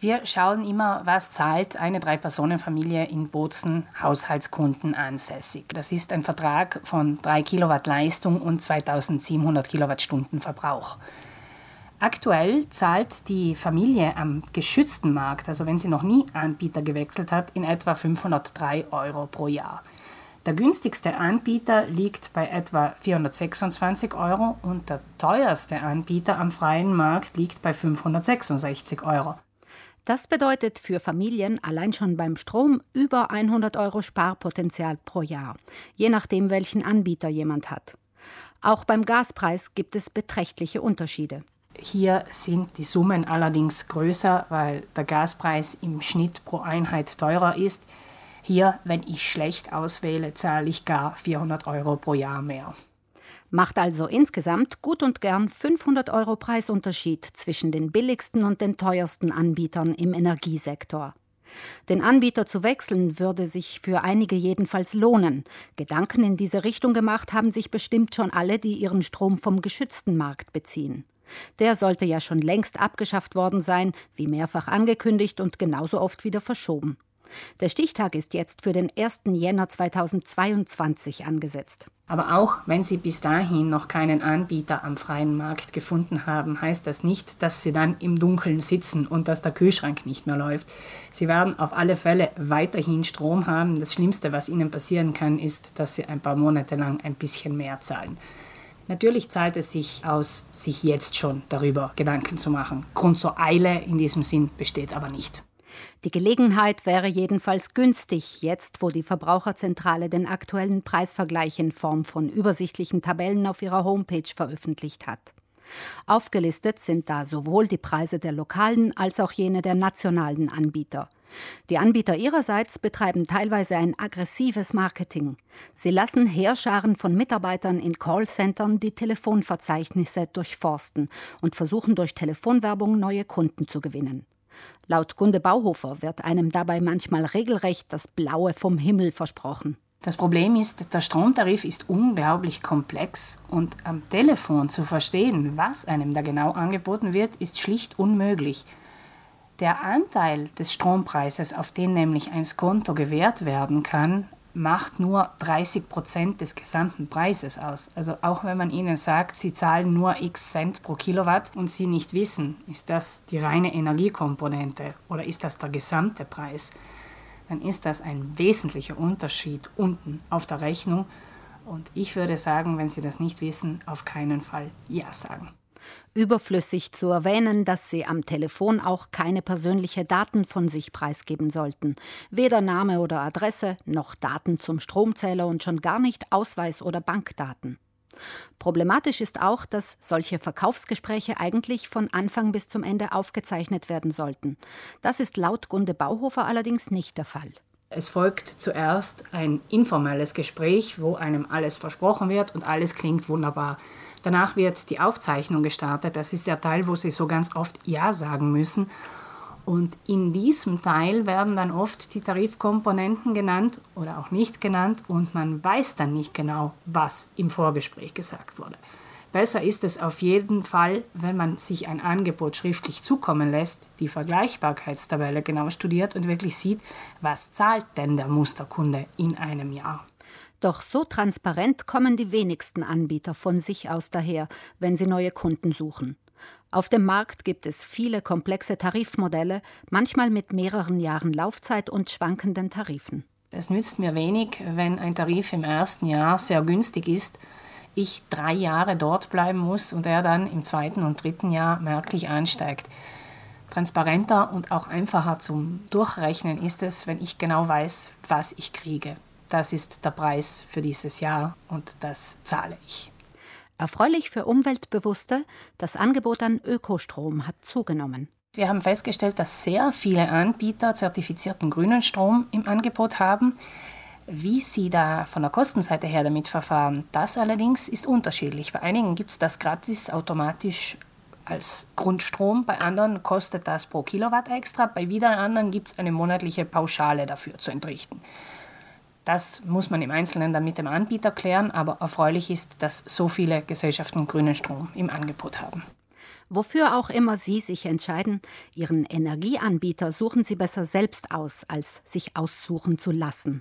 Wir schauen immer, was zahlt eine Drei-Personen-Familie in Bozen Haushaltskunden ansässig. Das ist ein Vertrag von 3 Kilowatt Leistung und 2700 Kilowattstunden Verbrauch. Aktuell zahlt die Familie am geschützten Markt, also wenn sie noch nie Anbieter gewechselt hat, in etwa 503 Euro pro Jahr. Der günstigste Anbieter liegt bei etwa 426 Euro und der teuerste Anbieter am freien Markt liegt bei 566 Euro. Das bedeutet für Familien allein schon beim Strom über 100 Euro Sparpotenzial pro Jahr, je nachdem, welchen Anbieter jemand hat. Auch beim Gaspreis gibt es beträchtliche Unterschiede. Hier sind die Summen allerdings größer, weil der Gaspreis im Schnitt pro Einheit teurer ist. Hier, wenn ich schlecht auswähle, zahle ich gar 400 Euro pro Jahr mehr. Macht also insgesamt gut und gern 500 Euro Preisunterschied zwischen den billigsten und den teuersten Anbietern im Energiesektor. Den Anbieter zu wechseln würde sich für einige jedenfalls lohnen. Gedanken in diese Richtung gemacht haben sich bestimmt schon alle, die ihren Strom vom geschützten Markt beziehen. Der sollte ja schon längst abgeschafft worden sein, wie mehrfach angekündigt und genauso oft wieder verschoben. Der Stichtag ist jetzt für den 1. Jänner 2022 angesetzt. Aber auch wenn Sie bis dahin noch keinen Anbieter am freien Markt gefunden haben, heißt das nicht, dass Sie dann im Dunkeln sitzen und dass der Kühlschrank nicht mehr läuft. Sie werden auf alle Fälle weiterhin Strom haben. Das Schlimmste, was Ihnen passieren kann, ist, dass Sie ein paar Monate lang ein bisschen mehr zahlen. Natürlich zahlt es sich aus, sich jetzt schon darüber Gedanken zu machen. Grund zur Eile in diesem Sinn besteht aber nicht. Die Gelegenheit wäre jedenfalls günstig, jetzt wo die Verbraucherzentrale den aktuellen Preisvergleich in Form von übersichtlichen Tabellen auf ihrer Homepage veröffentlicht hat. Aufgelistet sind da sowohl die Preise der lokalen als auch jene der nationalen Anbieter. Die Anbieter ihrerseits betreiben teilweise ein aggressives Marketing. Sie lassen Heerscharen von Mitarbeitern in Callcentern die Telefonverzeichnisse durchforsten und versuchen durch Telefonwerbung neue Kunden zu gewinnen. Laut Gunde Bauhofer wird einem dabei manchmal regelrecht das Blaue vom Himmel versprochen. Das Problem ist, der Stromtarif ist unglaublich komplex und am Telefon zu verstehen, was einem da genau angeboten wird, ist schlicht unmöglich. Der Anteil des Strompreises, auf den nämlich ein Skonto gewährt werden kann, macht nur 30 Prozent des gesamten Preises aus. Also auch wenn man ihnen sagt, sie zahlen nur x Cent pro Kilowatt und sie nicht wissen, ist das die reine Energiekomponente oder ist das der gesamte Preis, dann ist das ein wesentlicher Unterschied unten auf der Rechnung. Und ich würde sagen, wenn Sie das nicht wissen, auf keinen Fall Ja sagen. Überflüssig zu erwähnen, dass sie am Telefon auch keine persönlichen Daten von sich preisgeben sollten. Weder Name oder Adresse, noch Daten zum Stromzähler und schon gar nicht Ausweis oder Bankdaten. Problematisch ist auch, dass solche Verkaufsgespräche eigentlich von Anfang bis zum Ende aufgezeichnet werden sollten. Das ist laut Gunde Bauhofer allerdings nicht der Fall. Es folgt zuerst ein informelles Gespräch, wo einem alles versprochen wird und alles klingt wunderbar. Danach wird die Aufzeichnung gestartet. Das ist der Teil, wo Sie so ganz oft Ja sagen müssen. Und in diesem Teil werden dann oft die Tarifkomponenten genannt oder auch nicht genannt und man weiß dann nicht genau, was im Vorgespräch gesagt wurde. Besser ist es auf jeden Fall, wenn man sich ein Angebot schriftlich zukommen lässt, die Vergleichbarkeitstabelle genau studiert und wirklich sieht, was zahlt denn der Musterkunde in einem Jahr. Doch so transparent kommen die wenigsten Anbieter von sich aus daher, wenn sie neue Kunden suchen. Auf dem Markt gibt es viele komplexe Tarifmodelle, manchmal mit mehreren Jahren Laufzeit und schwankenden Tarifen. Es nützt mir wenig, wenn ein Tarif im ersten Jahr sehr günstig ist, ich drei Jahre dort bleiben muss und er dann im zweiten und dritten Jahr merklich ansteigt. Transparenter und auch einfacher zum Durchrechnen ist es, wenn ich genau weiß, was ich kriege das ist der Preis für dieses Jahr und das zahle ich. Erfreulich für Umweltbewusste, das Angebot an Ökostrom hat zugenommen. Wir haben festgestellt, dass sehr viele Anbieter zertifizierten grünen Strom im Angebot haben. Wie sie da von der Kostenseite her damit verfahren, das allerdings ist unterschiedlich. Bei einigen gibt es das gratis automatisch als Grundstrom, bei anderen kostet das pro Kilowatt extra, bei wieder anderen gibt es eine monatliche Pauschale dafür zu entrichten. Das muss man im Einzelnen dann mit dem Anbieter klären, aber erfreulich ist, dass so viele Gesellschaften grünen Strom im Angebot haben. Wofür auch immer Sie sich entscheiden, Ihren Energieanbieter suchen Sie besser selbst aus, als sich aussuchen zu lassen.